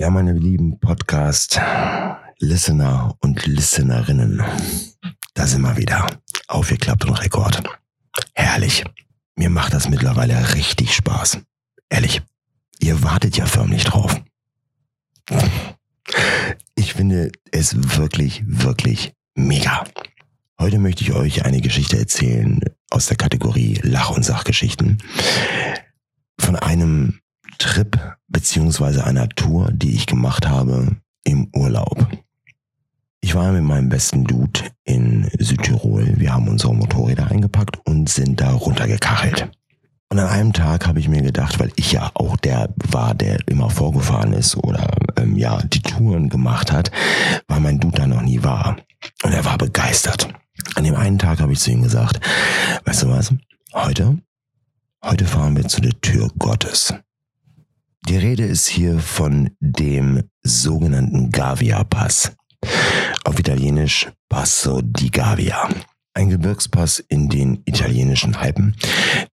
Ja, meine lieben Podcast-Listener und Listenerinnen, da sind wir wieder. Aufgeklappt und Rekord. Herrlich. Mir macht das mittlerweile richtig Spaß. Ehrlich, ihr wartet ja förmlich drauf. Ich finde es wirklich, wirklich mega. Heute möchte ich euch eine Geschichte erzählen aus der Kategorie Lach- und Sachgeschichten von einem Trip beziehungsweise einer Tour, die ich gemacht habe im Urlaub. Ich war mit meinem besten Dude in Südtirol. Wir haben unsere Motorräder eingepackt und sind da runtergekachelt. Und an einem Tag habe ich mir gedacht, weil ich ja auch der war, der immer vorgefahren ist oder ähm, ja die Touren gemacht hat, weil mein Dude da noch nie war. Und er war begeistert. An dem einen Tag habe ich zu ihm gesagt, weißt du was? Heute, heute fahren wir zu der Tür Gottes. Die Rede ist hier von dem sogenannten Gavia-Pass. Auf Italienisch Passo di Gavia. Ein Gebirgspass in den italienischen Alpen,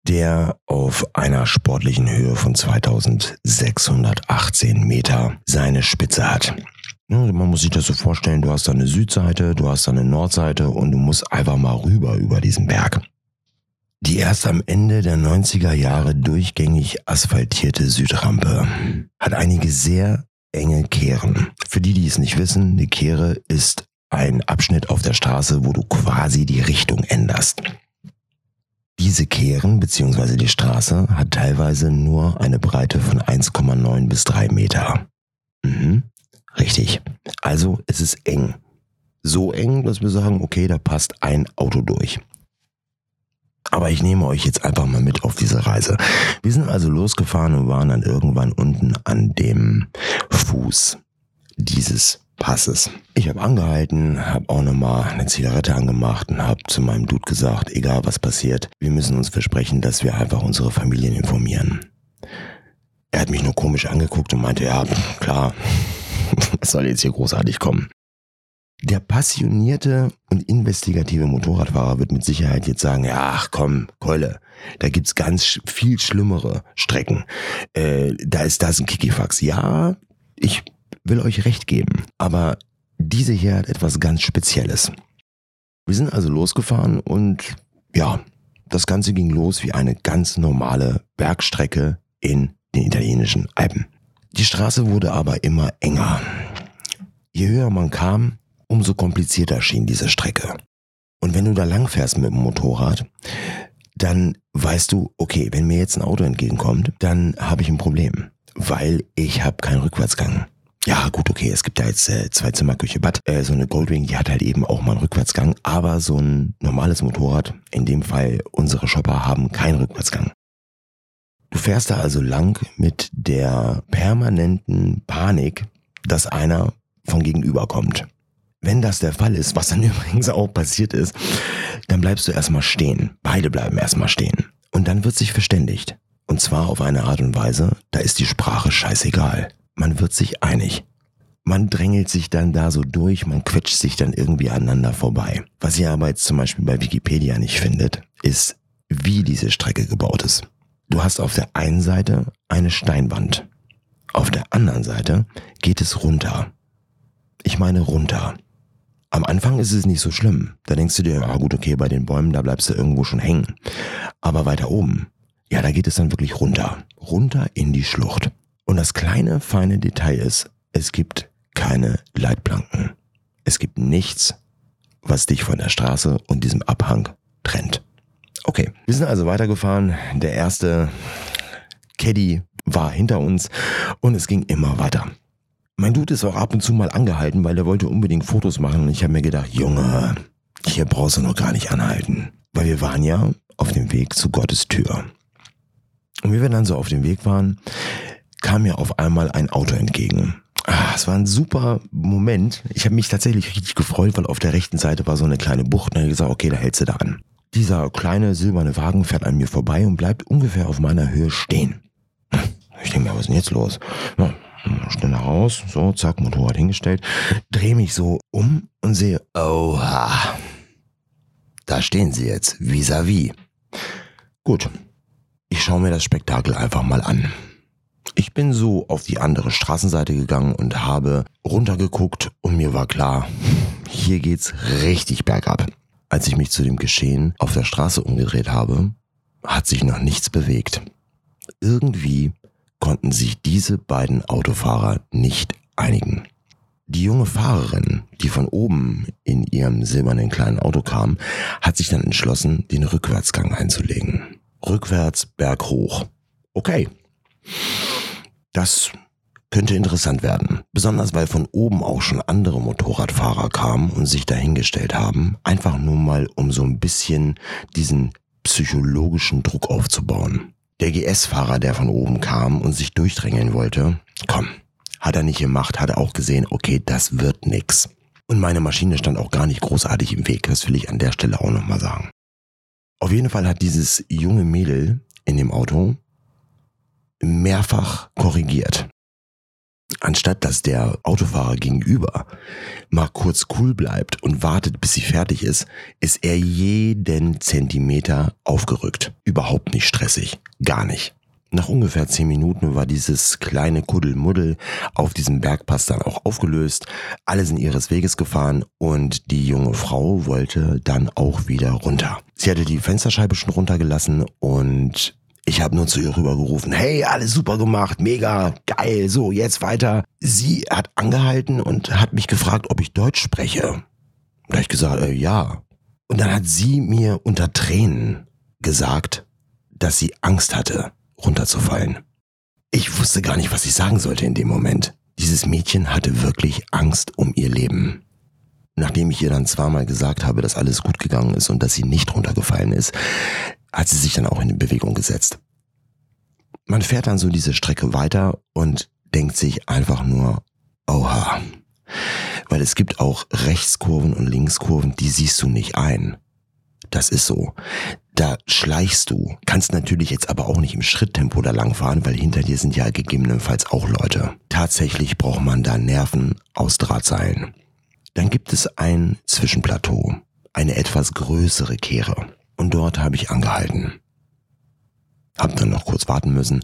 der auf einer sportlichen Höhe von 2618 Meter seine Spitze hat. Man muss sich das so vorstellen, du hast da eine Südseite, du hast da eine Nordseite und du musst einfach mal rüber über diesen Berg. Die erst am Ende der 90er Jahre durchgängig asphaltierte Südrampe hat einige sehr enge Kehren. Für die, die es nicht wissen, eine Kehre ist ein Abschnitt auf der Straße, wo du quasi die Richtung änderst. Diese Kehren bzw. die Straße hat teilweise nur eine Breite von 1,9 bis 3 Meter. Mhm, richtig. Also es ist eng. So eng, dass wir sagen, okay, da passt ein Auto durch. Aber ich nehme euch jetzt einfach mal mit auf diese Reise. Wir sind also losgefahren und waren dann irgendwann unten an dem Fuß dieses Passes. Ich habe angehalten, habe auch nochmal eine Zigarette angemacht und habe zu meinem Dude gesagt, egal was passiert, wir müssen uns versprechen, dass wir einfach unsere Familien informieren. Er hat mich nur komisch angeguckt und meinte, ja, klar, was soll jetzt hier großartig kommen? Der passionierte und investigative Motorradfahrer wird mit Sicherheit jetzt sagen, ja, ach komm, Keule, da gibt's ganz viel schlimmere Strecken. Äh, da ist das ein Kikifax. Ja, ich will euch recht geben, aber diese hier hat etwas ganz Spezielles. Wir sind also losgefahren und ja, das Ganze ging los wie eine ganz normale Bergstrecke in den italienischen Alpen. Die Straße wurde aber immer enger. Je höher man kam, umso komplizierter schien diese Strecke. Und wenn du da lang fährst mit dem Motorrad, dann weißt du, okay, wenn mir jetzt ein Auto entgegenkommt, dann habe ich ein Problem, weil ich habe keinen Rückwärtsgang. Ja, gut, okay, es gibt da jetzt äh, zwei Zimmerküche Bad. Äh, so eine Goldwing, die hat halt eben auch mal einen Rückwärtsgang, aber so ein normales Motorrad, in dem Fall unsere Shopper, haben keinen Rückwärtsgang. Du fährst da also lang mit der permanenten Panik, dass einer von gegenüber kommt. Wenn das der Fall ist, was dann übrigens auch passiert ist, dann bleibst du erstmal stehen. Beide bleiben erstmal stehen. Und dann wird sich verständigt. Und zwar auf eine Art und Weise, da ist die Sprache scheißegal. Man wird sich einig. Man drängelt sich dann da so durch, man quetscht sich dann irgendwie aneinander vorbei. Was ihr aber jetzt zum Beispiel bei Wikipedia nicht findet, ist, wie diese Strecke gebaut ist. Du hast auf der einen Seite eine Steinwand. Auf der anderen Seite geht es runter. Ich meine runter. Am Anfang ist es nicht so schlimm. Da denkst du dir, ah gut, okay, bei den Bäumen, da bleibst du irgendwo schon hängen. Aber weiter oben, ja, da geht es dann wirklich runter. Runter in die Schlucht. Und das kleine, feine Detail ist, es gibt keine Leitplanken. Es gibt nichts, was dich von der Straße und diesem Abhang trennt. Okay, wir sind also weitergefahren. Der erste Caddy war hinter uns und es ging immer weiter. Mein Dude ist auch ab und zu mal angehalten, weil er wollte unbedingt Fotos machen. Und ich habe mir gedacht, Junge, hier brauchst du noch gar nicht anhalten. Weil wir waren ja auf dem Weg zu Gottes Tür. Und wie wir dann so auf dem Weg waren, kam mir auf einmal ein Auto entgegen. Ah, es war ein super Moment. Ich habe mich tatsächlich richtig gefreut, weil auf der rechten Seite war so eine kleine Bucht. Und ich gesagt, okay, da hältst du da an. Dieser kleine silberne Wagen fährt an mir vorbei und bleibt ungefähr auf meiner Höhe stehen. Ich denke mir, was ist denn jetzt los? Ja, schneller raus, so, zack, Motorrad hingestellt, drehe mich so um und sehe, oha, da stehen sie jetzt, vis-à-vis. -vis. Gut, ich schaue mir das Spektakel einfach mal an. Ich bin so auf die andere Straßenseite gegangen und habe runtergeguckt und mir war klar, hier geht's richtig bergab. Als ich mich zu dem Geschehen auf der Straße umgedreht habe, hat sich noch nichts bewegt. Irgendwie konnten sich diese beiden Autofahrer nicht einigen. Die junge Fahrerin, die von oben in ihrem silbernen kleinen Auto kam, hat sich dann entschlossen, den Rückwärtsgang einzulegen. Rückwärts berghoch. Okay. Das könnte interessant werden. Besonders weil von oben auch schon andere Motorradfahrer kamen und sich dahingestellt haben. Einfach nur mal, um so ein bisschen diesen psychologischen Druck aufzubauen. Der GS-Fahrer, der von oben kam und sich durchdrängeln wollte, komm, hat er nicht gemacht, hat er auch gesehen, okay, das wird nix. Und meine Maschine stand auch gar nicht großartig im Weg, das will ich an der Stelle auch nochmal sagen. Auf jeden Fall hat dieses junge Mädel in dem Auto mehrfach korrigiert. Anstatt dass der Autofahrer gegenüber mal kurz cool bleibt und wartet, bis sie fertig ist, ist er jeden Zentimeter aufgerückt. Überhaupt nicht stressig. Gar nicht. Nach ungefähr zehn Minuten war dieses kleine Kuddelmuddel auf diesem Bergpass dann auch aufgelöst. Alle sind ihres Weges gefahren und die junge Frau wollte dann auch wieder runter. Sie hatte die Fensterscheibe schon runtergelassen und ich habe nur zu ihr rübergerufen, hey, alles super gemacht, mega, geil, so, jetzt weiter. Sie hat angehalten und hat mich gefragt, ob ich Deutsch spreche. Da habe ich gesagt, äh, ja. Und dann hat sie mir unter Tränen gesagt, dass sie Angst hatte runterzufallen. Ich wusste gar nicht, was ich sagen sollte in dem Moment. Dieses Mädchen hatte wirklich Angst um ihr Leben. Nachdem ich ihr dann zweimal gesagt habe, dass alles gut gegangen ist und dass sie nicht runtergefallen ist, hat sie sich dann auch in Bewegung gesetzt. Man fährt dann so diese Strecke weiter und denkt sich einfach nur, oha. Weil es gibt auch Rechtskurven und Linkskurven, die siehst du nicht ein. Das ist so. Da schleichst du. Kannst natürlich jetzt aber auch nicht im Schritttempo da langfahren, weil hinter dir sind ja gegebenenfalls auch Leute. Tatsächlich braucht man da Nerven aus Drahtseilen. Dann gibt es ein Zwischenplateau. Eine etwas größere Kehre. Und dort habe ich angehalten. Hab dann noch kurz warten müssen,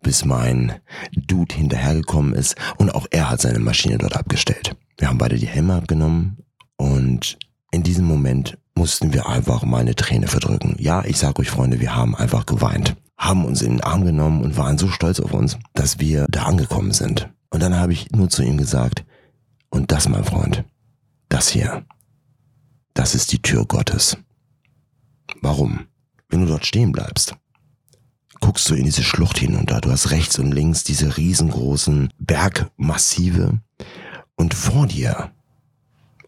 bis mein Dude hinterhergekommen ist und auch er hat seine Maschine dort abgestellt. Wir haben beide die Helme abgenommen und in diesem Moment mussten wir einfach mal eine Träne verdrücken. Ja, ich sag euch Freunde, wir haben einfach geweint. Haben uns in den Arm genommen und waren so stolz auf uns, dass wir da angekommen sind. Und dann habe ich nur zu ihm gesagt, und das, mein Freund, das hier, das ist die Tür Gottes. Warum? Wenn du dort stehen bleibst, guckst du in diese Schlucht hinunter. Du hast rechts und links diese riesengroßen Bergmassive und vor dir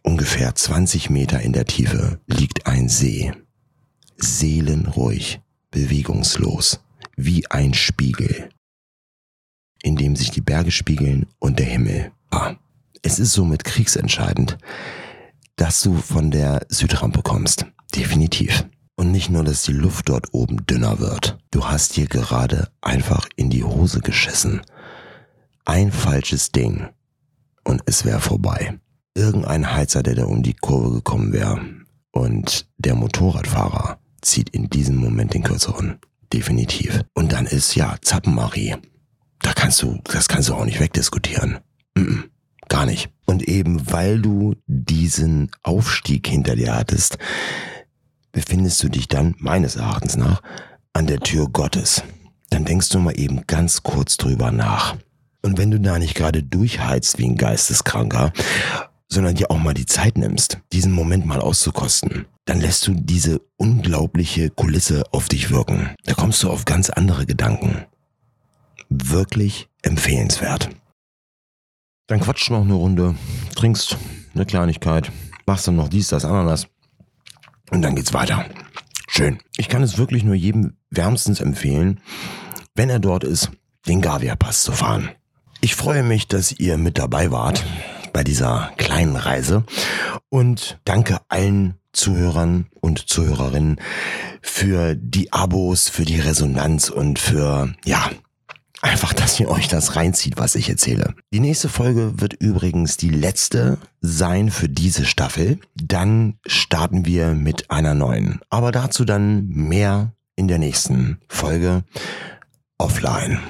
Ungefähr 20 Meter in der Tiefe liegt ein See. Seelenruhig, bewegungslos, wie ein Spiegel, in dem sich die Berge spiegeln und der Himmel. Ah, es ist somit kriegsentscheidend, dass du von der Südrampe kommst. Definitiv. Und nicht nur, dass die Luft dort oben dünner wird. Du hast dir gerade einfach in die Hose geschissen. Ein falsches Ding. Und es wäre vorbei irgendein Heizer, der da um die Kurve gekommen wäre. Und der Motorradfahrer zieht in diesem Moment den kürzeren. Definitiv. Und dann ist ja Zappenmarie. Da kannst du, das kannst du auch nicht wegdiskutieren. Mm -mm, gar nicht. Und eben weil du diesen Aufstieg hinter dir hattest, befindest du dich dann meines Erachtens nach an der Tür Gottes. Dann denkst du mal eben ganz kurz drüber nach. Und wenn du da nicht gerade durchheizt wie ein Geisteskranker sondern dir auch mal die Zeit nimmst, diesen Moment mal auszukosten, dann lässt du diese unglaubliche Kulisse auf dich wirken. Da kommst du auf ganz andere Gedanken. Wirklich empfehlenswert. Dann quatscht noch eine Runde, trinkst eine Kleinigkeit, machst dann noch dies, das, Ananas und dann geht's weiter. Schön. Ich kann es wirklich nur jedem wärmstens empfehlen, wenn er dort ist, den Gavia-Pass zu fahren. Ich freue mich, dass ihr mit dabei wart bei dieser kleinen Reise und danke allen Zuhörern und Zuhörerinnen für die Abos, für die Resonanz und für, ja, einfach, dass ihr euch das reinzieht, was ich erzähle. Die nächste Folge wird übrigens die letzte sein für diese Staffel. Dann starten wir mit einer neuen. Aber dazu dann mehr in der nächsten Folge offline.